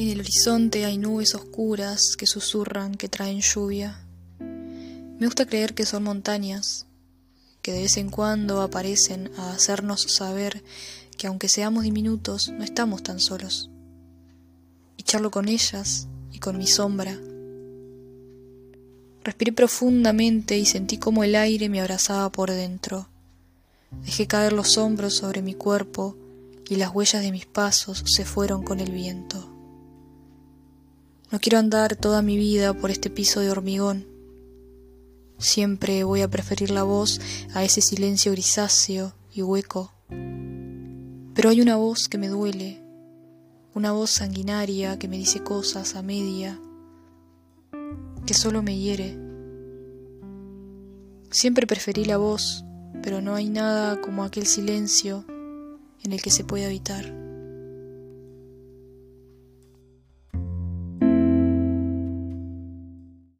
En el horizonte hay nubes oscuras que susurran que traen lluvia. Me gusta creer que son montañas, que de vez en cuando aparecen a hacernos saber que aunque seamos diminutos, no estamos tan solos. Y charlo con ellas y con mi sombra. Respiré profundamente y sentí como el aire me abrazaba por dentro. Dejé caer los hombros sobre mi cuerpo y las huellas de mis pasos se fueron con el viento. No quiero andar toda mi vida por este piso de hormigón. Siempre voy a preferir la voz a ese silencio grisáceo y hueco. Pero hay una voz que me duele, una voz sanguinaria que me dice cosas a media, que solo me hiere. Siempre preferí la voz, pero no hay nada como aquel silencio en el que se puede habitar.